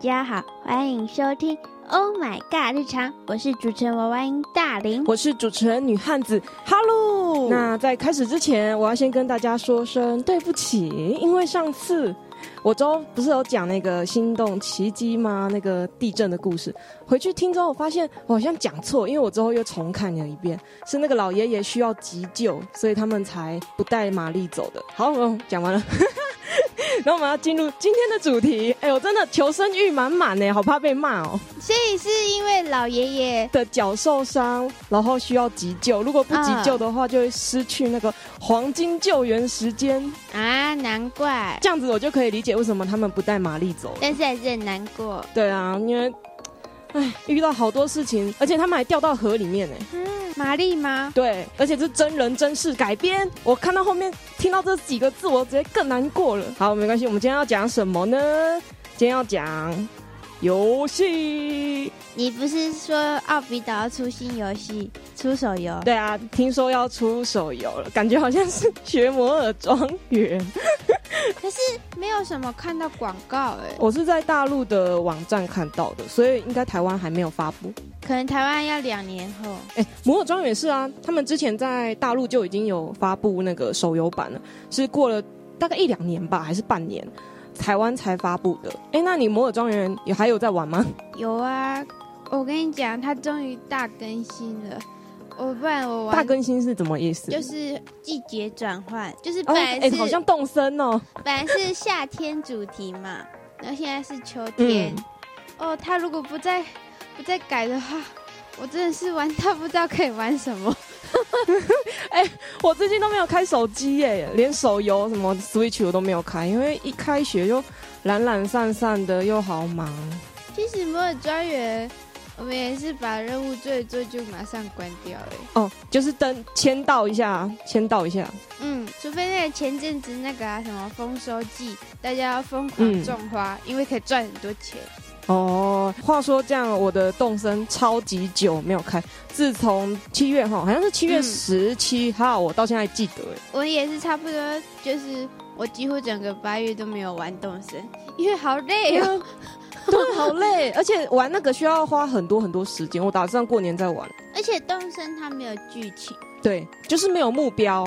家好，欢迎收听《Oh My God 日常》，我是主持人娃娃音大林，我是主持人女汉子，Hello。那在开始之前，我要先跟大家说声对不起，因为上次。我周不是有讲那个心动奇迹吗？那个地震的故事，回去听之后，我发现我好像讲错，因为我之后又重看了一遍，是那个老爷爷需要急救，所以他们才不带玛丽走的。好，讲完了。然后我们要进入今天的主题。哎我，真的求生欲满满呢，好怕被骂哦。所以是因为老爷爷的脚受伤，然后需要急救。如果不急救的话，就会失去那个黄金救援时间啊。难怪这样子，我就可以理解为什么他们不带玛丽走。但是还是很难过。对啊，因为哎，遇到好多事情，而且他们还掉到河里面呢。玛丽吗？对，而且是真人真事改编。我看到后面听到这几个字，我直接更难过了。好，没关系，我们今天要讲什么呢？今天要讲游戏。你不是说奥比岛要出新游戏，出手游？对啊，听说要出手游了，感觉好像是学摩尔庄园。可是没有什么看到广告哎。我是在大陆的网站看到的，所以应该台湾还没有发布。可能台湾要两年后。哎，摩尔庄园是啊，他们之前在大陆就已经有发布那个手游版了，是过了大概一两年吧，还是半年，台湾才发布的。哎，那你摩尔庄园也还有在玩吗？有啊，我跟你讲，它终于大更新了。我不然我玩大更新是怎么意思？就是季节转换，就是本来是好像动身哦，本来是夏天主题嘛，然后现在是秋天。哦，他如果不再不再改的话，我真的是玩到不知道可以玩什么。哎，我最近都没有开手机耶，连手游什么 Switch 我都没有开，因为一开学就懒懒散散的，又好忙。其实摩尔庄园。我们也是把任务做一做就马上关掉哎。哦，就是登签到一下，签到一下。嗯，除非那个前阵子那个啊什么丰收季，大家要疯狂种花，因为可以赚很多钱。哦，话说这样，我的动森超级久没有开，自从七月哈，好像是七月十七号，我到现在记得哎。我也是差不多，就是我几乎整个八月都没有玩动森，因为好累哦。对，好累，而且玩那个需要花很多很多时间。我打算过年再玩。而且动森它没有剧情，对，就是没有目标，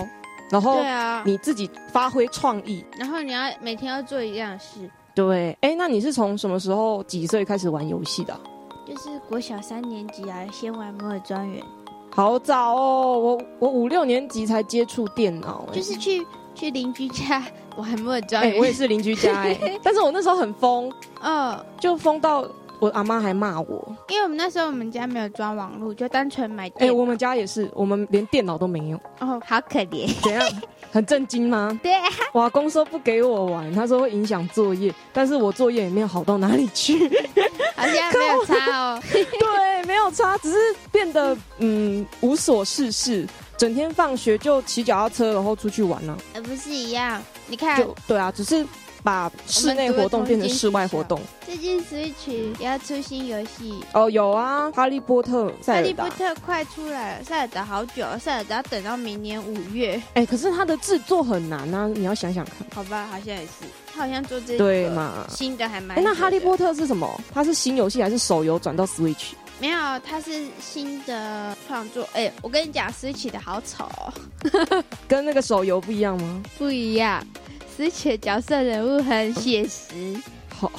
然后对啊，你自己发挥创意，然后你要每天要做一样事。对，哎，那你是从什么时候几岁开始玩游戏的？就是国小三年级啊，先玩摩尔庄园。好早哦，我我五六年级才接触电脑，就是去去邻居家。我还没有教，哎，我也是邻居家哎，但是我那时候很疯，嗯，就疯到我阿妈还骂我，因为我们那时候我们家没有装网络，就单纯买。哎，我们家也是，我们连电脑都没有。哦，好可怜。怎样？很震惊吗？对。瓦公说不给我玩，他说会影响作业，但是我作业也没有好到哪里去。好像 没有差哦。对，没有差，只是变得嗯无所事事。整天放学就骑脚踏车，然后出去玩呢？呃，不是一样？你看，对啊，只是把室内活动变成室外活动。最近 Switch 要出新游戏哦，有啊，《哈利波特》哈利波特快出来了，塞尔达好久，塞尔达等到明年五月。哎，可是它的制作很难啊，你要想想看。好吧，好像也是，他好像做这对嘛？新的还蛮。哎，那《哈利波特》是什么？它是新游戏还是手游转到 Switch？没有，它是新的创作。哎，我跟你讲，Switch 的好丑，跟那个手游不一样吗？不一样，Switch 角色人物很写实。好，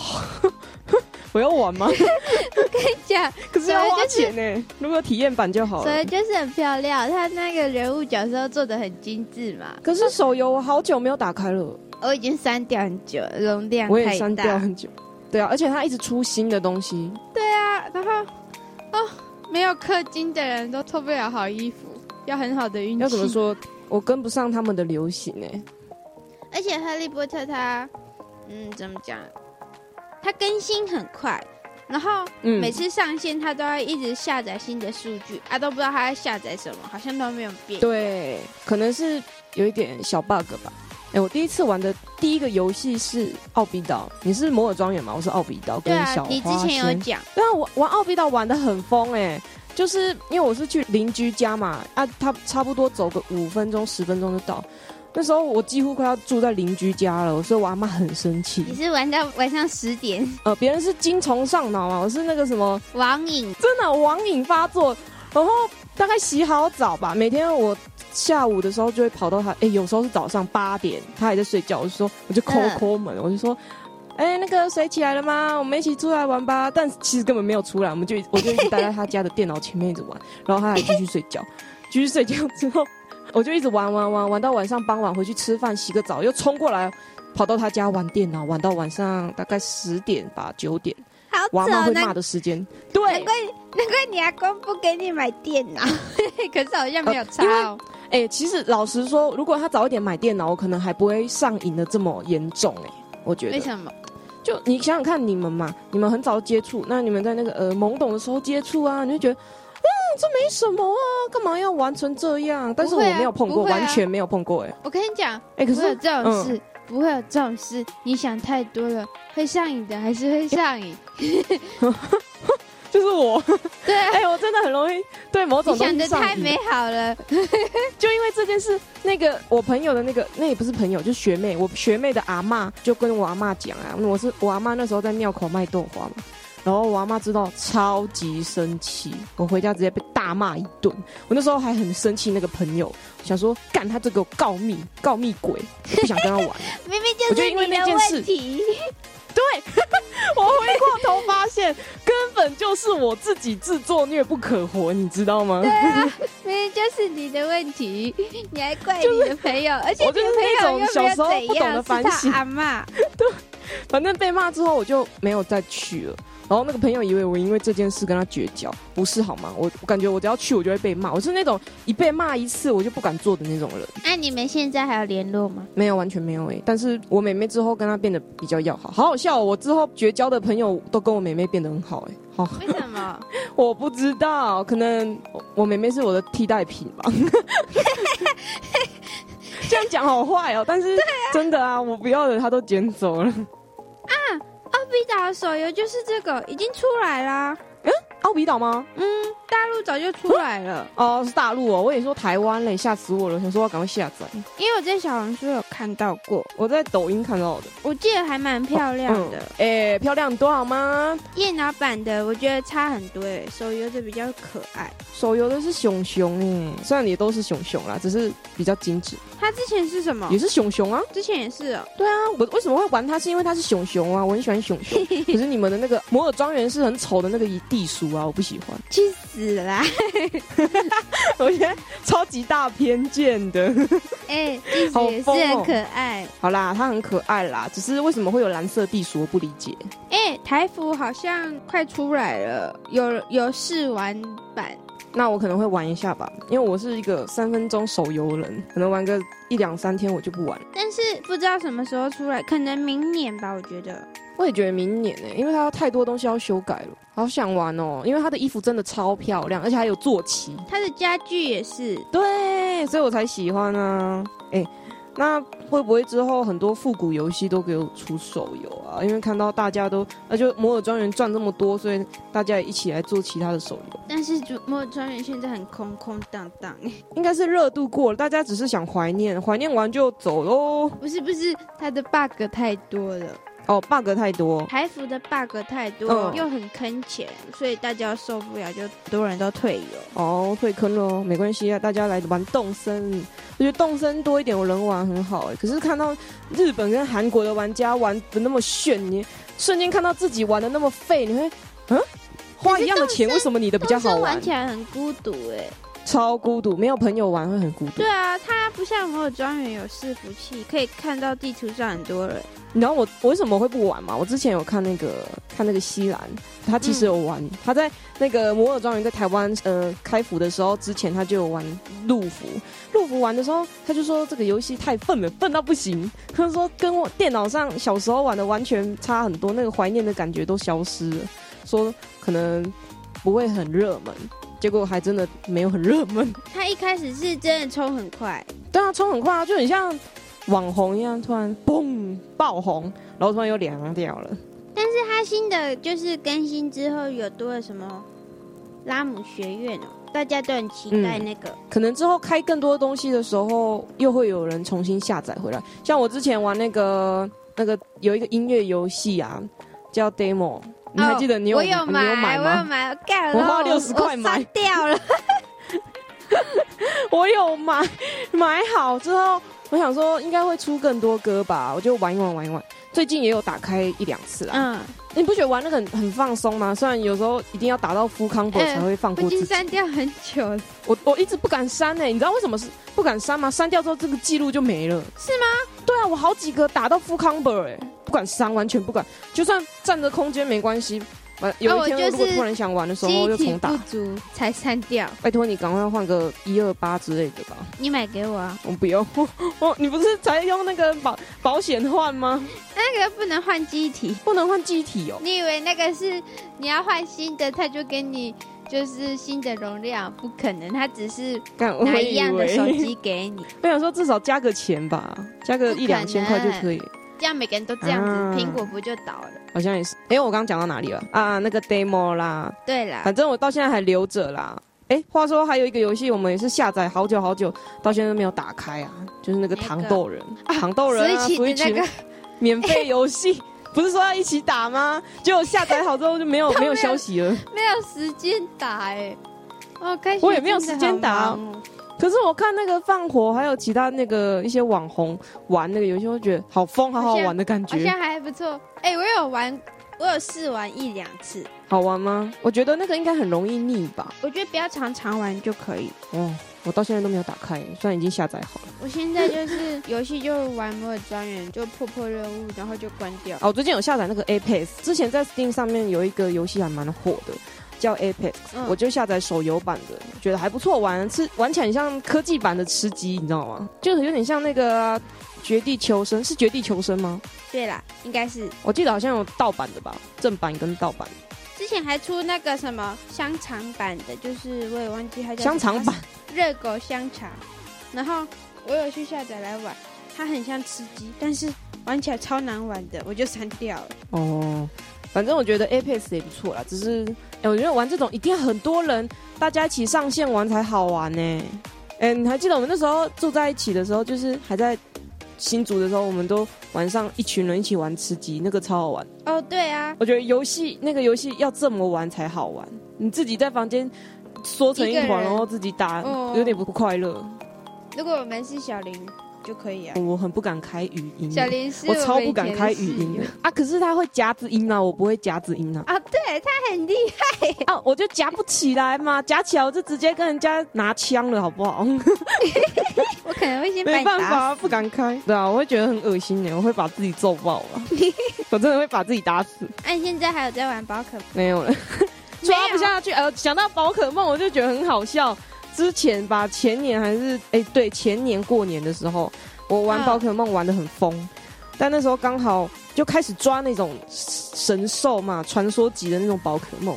我要玩吗？我跟你讲，可是要花钱呢。如果体验版就好了。所以就是很漂亮，它那个人物角色做的很精致嘛。可是手游我好久没有打开了，我已经删掉很久，容量我也删掉很久。对啊，而且它一直出新的东西。对啊，然后。哦，没有氪金的人都脱不了好衣服，要很好的运气。要怎么说？我跟不上他们的流行哎。而且哈利波特它，嗯，怎么讲？它更新很快，然后每次上线它都要一直下载新的数据啊，都不知道它在下载什么，好像都没有变。对，可能是有一点小 bug 吧。哎，我第一次玩的第一个游戏是奥比岛。你是摩尔庄园吗？我是奥比岛跟小花你之前有讲。对啊，我玩奥比岛玩的很疯哎，就是因为我是去邻居家嘛，啊，他差不多走个五分钟十分钟就到，那时候我几乎快要住在邻居家了，所以我阿妈很生气。你是玩到晚上十点？呃，别人是精虫上脑嘛，我是那个什么网瘾，真的网瘾发作。然后大概洗好澡吧，每天我下午的时候就会跑到他，哎，有时候是早上八点，他还在睡觉，我就说我就抠抠门，我就说，哎，那个谁起来了吗？我们一起出来玩吧。但其实根本没有出来，我们就我就一直待在他家的电脑前面一直玩，然后他还继续睡觉，继续睡觉之后。我就一直玩玩玩玩到晚上傍晚回去吃饭洗个澡又冲过来跑到他家玩电脑玩到晚上大概十点吧九点，我阿妈会骂的时间。对，难怪难怪你阿公不给你买电脑，可是好像没有差哦。哎，其实老实说，如果他早一点买电脑，我可能还不会上瘾的这么严重。哎，我觉得为什么？就你想想看，你们嘛，你们很早接触，那你们在那个呃懵懂的时候接触啊，你就觉得。这没什么啊，干嘛要玩成这样？但是我没有碰过，完全没有碰过。哎，我跟你讲，哎，可是有这种事，不会有这种事。你想太多了，会上瘾的还是会上瘾。就是我，对，哎，我真的很容易对某种想的太美好了。就因为这件事，那个我朋友的那个，那也不是朋友，就是学妹。我学妹的阿妈就跟我阿妈讲啊，我是我阿妈那时候在庙口卖豆花嘛。然后我阿妈知道超级生气，我回家直接被大骂一顿。我那时候还很生气，那个朋友想说干他这个告密告密鬼，不想跟他玩。明明就是你的问题。对，我回过头发现根本就是我自己自作孽不可活，你知道吗？对啊，明明就是你的问题，你还怪你的朋友，而且我就是那种小时候不懂得反省。阿妈，对，反正被骂之后我就没有再去了。然后那个朋友以为我因为这件事跟他绝交，不是好吗？我我感觉我只要去，我就会被骂。我是那种一被骂一次我就不敢做的那种人。那你们现在还有联络吗？没有，完全没有哎。但是我妹妹之后跟他变得比较要好，好好笑。我之后绝交的朋友都跟我妹妹变得很好哎。好，为什么？我不知道，可能我妹妹是我的替代品吧。这样讲好坏哦，但是真的啊，我不要的他都捡走了。必打的手游就是这个，已经出来啦。嗯，奥比岛吗？嗯。大陆早就出来了哦，是大陆哦。我也说台湾嘞，吓死我了！想说要赶快下载，因为我在小红书有看到过，我在抖音看到的。我记得还蛮漂亮的，哎，漂亮多好吗？电脑版的我觉得差很多，哎，手游的比较可爱。手游的是熊熊，哎，虽然也都是熊熊啦，只是比较精致。它之前是什么？也是熊熊啊，之前也是哦。对啊，我为什么会玩它？是因为它是熊熊啊，我很喜欢熊熊。可是你们的那个摩尔庄园是很丑的那个一地鼠啊，我不喜欢。去死啦！我觉得超级大偏见的，哎，好也是很可爱。好啦，它很可爱啦，只是为什么会有蓝色地鼠，我不理解。哎，台服好像快出来了，有有试玩版。那我可能会玩一下吧，因为我是一个三分钟手游人，可能玩个一两三天我就不玩。但是不知道什么时候出来，可能明年吧，我觉得。我也觉得明年呢，因为它太多东西要修改了，好想玩哦。因为它的衣服真的超漂亮，而且还有坐骑，它的家具也是，对，所以我才喜欢啊。哎，那会不会之后很多复古游戏都给我出手游啊？因为看到大家都，那就摩尔庄园赚这么多，所以大家也一起来做其他的手游。但是摩尔庄园现在很空空荡荡，应该是热度过了，大家只是想怀念，怀念完就走喽。不是不是，它的 bug 太多了。哦，bug 太多，台服的 bug 太多，又很坑钱，所以大家受不了，就很多人都退游。哦，退坑了，没关系啊，大家来玩动森，我觉得动森多一点我人玩很好哎。可是看到日本跟韩国的玩家玩的那么炫，你瞬间看到自己玩的那么废，你会嗯，花一样的钱，为什么你的比较好玩？玩起来很孤独哎。超孤独，没有朋友玩会很孤独。对啊，它不像摩尔庄园有伺服器，可以看到地图上很多人。你知道我我为什么会不玩吗？我之前有看那个看那个西兰，他其实有玩。他在那个摩尔庄园在台湾呃开服的时候，之前他就有玩陆服。陆服玩的时候，他就说这个游戏太笨了，笨到不行。他说跟我电脑上小时候玩的完全差很多，那个怀念的感觉都消失了。说可能不会很热门。结果还真的没有很热门。他一开始是真的冲很快，对啊，冲很快啊，就很像网红一样，突然嘣爆红，然后突然又凉掉了。但是他新的就是更新之后有多了什么拉姆学院哦，大家都很期待那个。可能之后开更多东西的时候，又会有人重新下载回来。像我之前玩那个那个有一个音乐游戏啊，叫 Demo，你还记得你有我有买吗？我有买，我花六十块买掉了。我有买，买好之后，我想说应该会出更多歌吧，我就玩一玩，玩一玩。最近也有打开一两次啊。嗯，你不觉得玩那个很很放松吗？虽然有时候一定要打到副康博才会放过自己。删掉很久了，我我一直不敢删呢。你知道为什么是不敢删吗？删掉之后这个记录就没了。是吗？对啊，我好几个打到副康博哎，不敢删，完全不敢。就算占着空间没关系。有一天如果突然想玩的时候，又重打。不足才删掉。拜托你赶快换个一二八之类的吧。你买给我啊！我不用。我你不是才用那个保保险换吗？那个不能换机体，不能换机体哦。你以为那个是你要换新的，他就给你就是新的容量？不可能，他只是拿一样的手机给你。我想说至少加个钱吧，加个一两千块就可以。这样每个人都这样子，苹果不就倒了？好像也是。哎，我刚刚讲到哪里了？啊，那个 demo 啦。对啦，反正我到现在还留着啦。哎，话说还有一个游戏，我们也是下载好久好久，到现在都没有打开啊。就是那个糖豆人，糖豆人啊，所以那个免费游戏，不是说要一起打吗？结果下载好之后就 没有没有消息了，没有时间打哎。哦，开我也没有时间打。可是我看那个放火，还有其他那个一些网红玩那个游戏，我觉得好疯，好好玩的感觉。好像还不错。哎，我有玩，我有试玩一两次。好玩吗？我觉得那个应该很容易腻吧。我觉得不要常常玩就可以。哦，我到现在都没有打开，虽然已经下载好了。我现在就是游戏就玩摩尔庄园，就破破任务，然后就关掉。哦，我最近有下载那个 Apex，之前在 Steam 上面有一个游戏还蛮火的。叫 Apex，我就下载手游版的，觉得还不错玩，吃玩起来很像科技版的吃鸡，你知道吗？就是有点像那个绝地求生，是绝地求生吗？对啦，应该是。我记得好像有盗版的吧，正版跟盗版。之前还出那个什么香肠版的，就是我也忘记它叫香肠版，热狗香肠。然后我有去下载来玩，它很像吃鸡，但是玩起来超难玩的，我就删掉了。哦。反正我觉得 Apex 也不错啦，只是哎我觉得玩这种一定要很多人，大家一起上线玩才好玩呢。哎，你还记得我们那时候住在一起的时候，就是还在新竹的时候，我们都晚上一群人一起玩吃鸡，那个超好玩。哦，对啊，我觉得游戏那个游戏要这么玩才好玩，你自己在房间缩成一团，然后自己打，有点不快乐。如果我们是小林。就可以啊！我很不敢开语音，小林是我超不敢开语音的啊！可是他会夹子音啊，我不会夹子音啊！啊，对他很厉害啊！我就夹不起来嘛，夹起来我就直接跟人家拿枪了，好不好？我可能会先 没办法，不敢开。对啊，我会觉得很恶心的，我会把自己揍爆了，我真的会把自己打死。哎，现在还有在玩宝可？没有了，抓不下去。呃，想到宝可梦，我就觉得很好笑。之前吧，前年还是哎，对，前年过年的时候，我玩宝可梦玩的很疯，但那时候刚好就开始抓那种神兽嘛，传说级的那种宝可梦。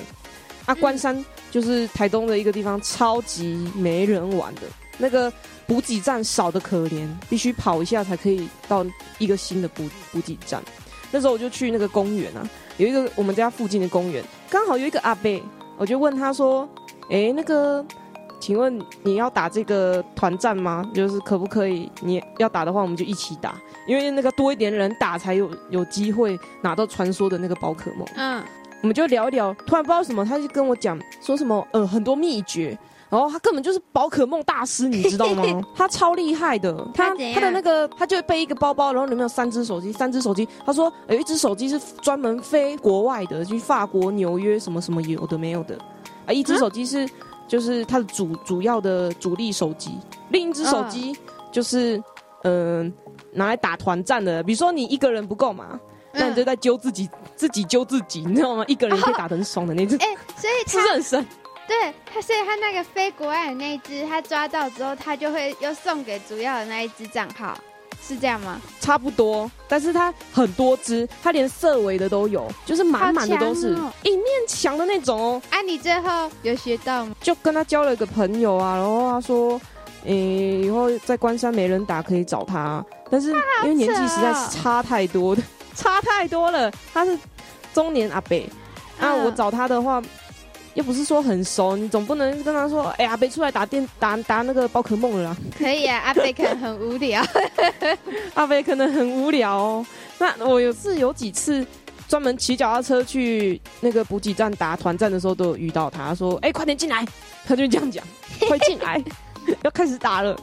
啊，关山就是台东的一个地方，超级没人玩的，那个补给站少的可怜，必须跑一下才可以到一个新的补补给站。那时候我就去那个公园啊，有一个我们家附近的公园，刚好有一个阿伯，我就问他说：“哎，那个。”请问你要打这个团战吗？就是可不可以？你要打的话，我们就一起打，因为那个多一点人打才有有机会拿到传说的那个宝可梦。嗯，我们就聊一聊。突然不知道什么，他就跟我讲说什么呃很多秘诀，然后他根本就是宝可梦大师，你知道吗？他超厉害的，他他的那个他就背一个包包，然后里面有三只手机，三只手机。他说有一只手机是专门飞国外的，去法国纽约什么什么有的没有的啊，一只手机是。就是它的主主要的主力手机，另一只手机就是嗯拿来打团战的。比如说你一个人不够嘛，那你就在揪自己，自己揪自己，你知道吗？一个人可以打得很爽的那只。哎，所以 是不是很神？对他，所以他那个飞国外的那一只，他抓到之后，他就会又送给主要的那一只账号。是这样吗？差不多，但是它很多只，它连色尾的都有，就是满满的都是一面墙的那种哦。啊，你最后有学到吗？就跟他交了一个朋友啊，然后他说，诶，以后在关山没人打可以找他，但是因为年纪实在是差太多的，差太多了。他是中年阿伯，那我找他的话，又不是说很熟，你总不能跟他说，哎，阿贝出来打电打打那个宝可梦了啦。可以啊，阿贝可能很无聊，阿贝可能很无聊哦。那我有是有几次专门骑脚踏车去那个补给站打团战的时候，都有遇到他，说，哎，快点进来，他就这样讲，快进来，要开始打了，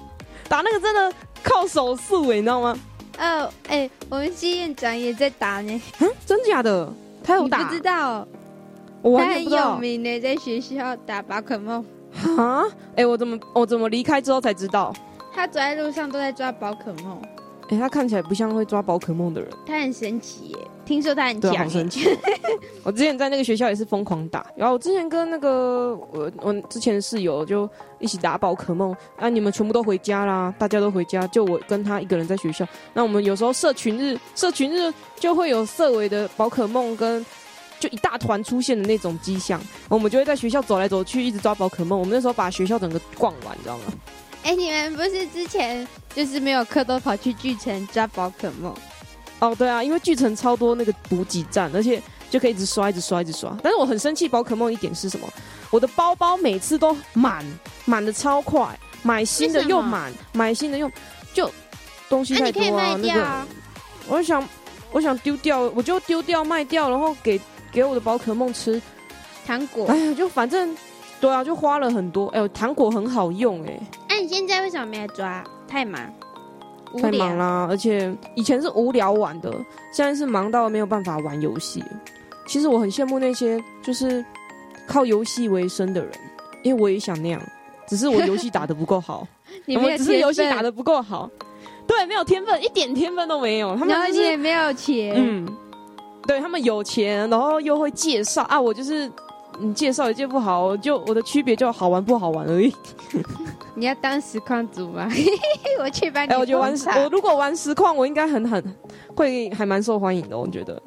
打那个真的靠手速哎，你知道吗？哦，哎，我们新院长也在打呢。嗯，真假的？他有打？不知道。他很有名的，在学校打宝可梦。啊？哎，我怎么我怎么离开之后才知道？他走在路上都在抓宝可梦。哎，他看起来不像会抓宝可梦的人。他很神奇耶，听说他很强。好神奇。我之前在那个学校也是疯狂打，然后我之前跟那个我我之前的室友就一起打宝可梦。啊，你们全部都回家啦，大家都回家，就我跟他一个人在学校。那我们有时候社群日，社群日就会有社委的宝可梦跟。就一大团出现的那种迹象，我们就会在学校走来走去，一直抓宝可梦。我们那时候把学校整个逛完，你知道吗？哎，你们不是之前就是没有课都跑去巨城抓宝可梦？哦，对啊，因为巨城超多那个补给站，而且就可以一直刷，一直刷，一直刷。但是我很生气宝可梦一点是什么？我的包包每次都满满的超快，买新的又满，买新的又就东西太多啊。那个，我想我想丢掉，我就丢掉卖掉，然后给。给我的宝可梦吃糖果，哎呀，就反正对啊，就花了很多。哎呦，糖果很好用哎。哎，你现在为什么没来抓？太忙，太忙啦！而且以前是无聊玩的，现在是忙到没有办法玩游戏。其实我很羡慕那些就是靠游戏为生的人，因为我也想那样，只是我游戏打的不够好。你们只是游戏打的不够好，对，没有天分，一点天分都没有。他们也没有钱，嗯。对他们有钱，然后又会介绍啊，我就是你介绍也介不好，就我的区别就好玩不好玩而已。你要当实况组吗？我去帮你。哎，我觉得玩我如果玩实况，我应该很很会还蛮受欢迎的，我觉得，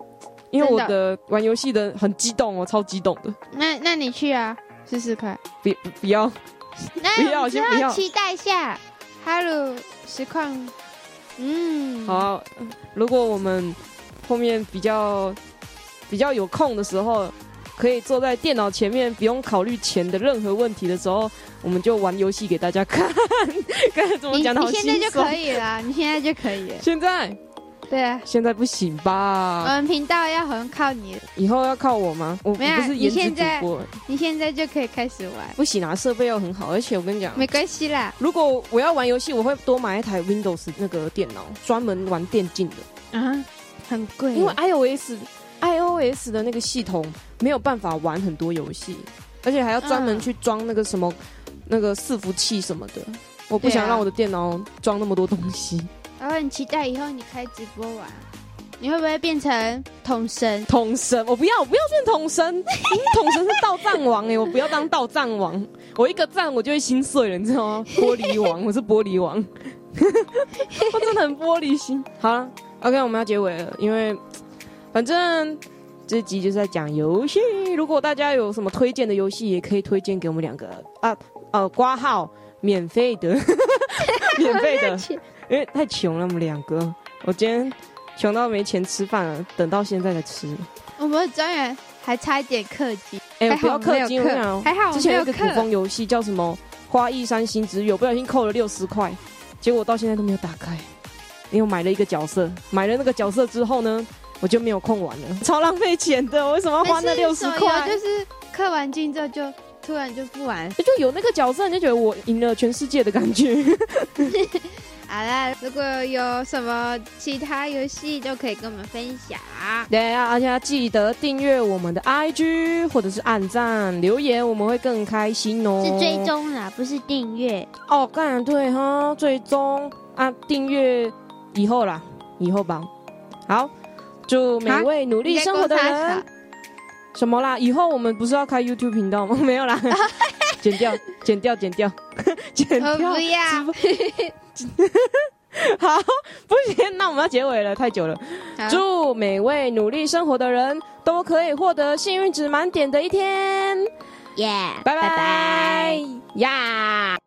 因为我的玩游戏的很激动，我超激动的。那那你去啊，试试看。不不要，不要先不要，期待一下。Hello，实况。嗯，好，如果我们。后面比较比较有空的时候，可以坐在电脑前面，不用考虑钱的任何问题的时候，我们就玩游戏给大家看。该怎么讲？你现在就可以了，你现在就可以。现在？对啊。现在不行吧？我们频道要好像靠你。以后要靠我吗？我不是颜值主播。你现在就可以开始玩。不行啊，设备要很好，而且我跟你讲，没关系啦。如果我要玩游戏，我会多买一台 Windows 那个电脑，专门玩电竞的。啊。很贵，因为 iOS iOS 的那个系统没有办法玩很多游戏，而且还要专门去装那个什么那个伺服器什么的。我不想让我的电脑装那么多东西。然后很期待以后你开直播玩，你会不会变成统神？统神，我不要，我不要变统神。统神是盗战王哎，我不要当盗战王。我一个赞我就会心碎了，你知道吗？玻璃王，我是玻璃王。我真的很玻璃心。好了。OK，我们要结尾了，因为反正这集就是在讲游戏。如果大家有什么推荐的游戏，也可以推荐给我们两个啊。呃，挂号免费的，免费的，因为太穷了，我们两个。我今天穷到没钱吃饭了，等到现在才吃。我们专员还差一点氪金，哎，不要氪金，还好之前有一个古风游戏叫什么《花艺山星之月》，不小心扣了六十块，结果到现在都没有打开。因为我买了一个角色，买了那个角色之后呢，我就没有空玩了，超浪费钱的。为什么要花那六十块？就是氪完金之后就突然就不玩，就有那个角色，你就觉得我赢了全世界的感觉。好了，如果有什么其他游戏就可以跟我们分享。对啊，而且要记得订阅我们的 IG 或者是按赞留言，我们会更开心哦。是追踪啦，不是订阅哦。当然对哈，追踪啊，订阅。以后啦，以后吧。好，祝每位努力生活的人。什么啦？以后我们不是要开 YouTube 频道吗？没有啦，剪掉，剪掉，剪掉，剪掉。不要。好，不行，那我们要结尾了，太久了。祝每位努力生活的人都可以获得幸运值满点的一天。耶，拜拜拜呀。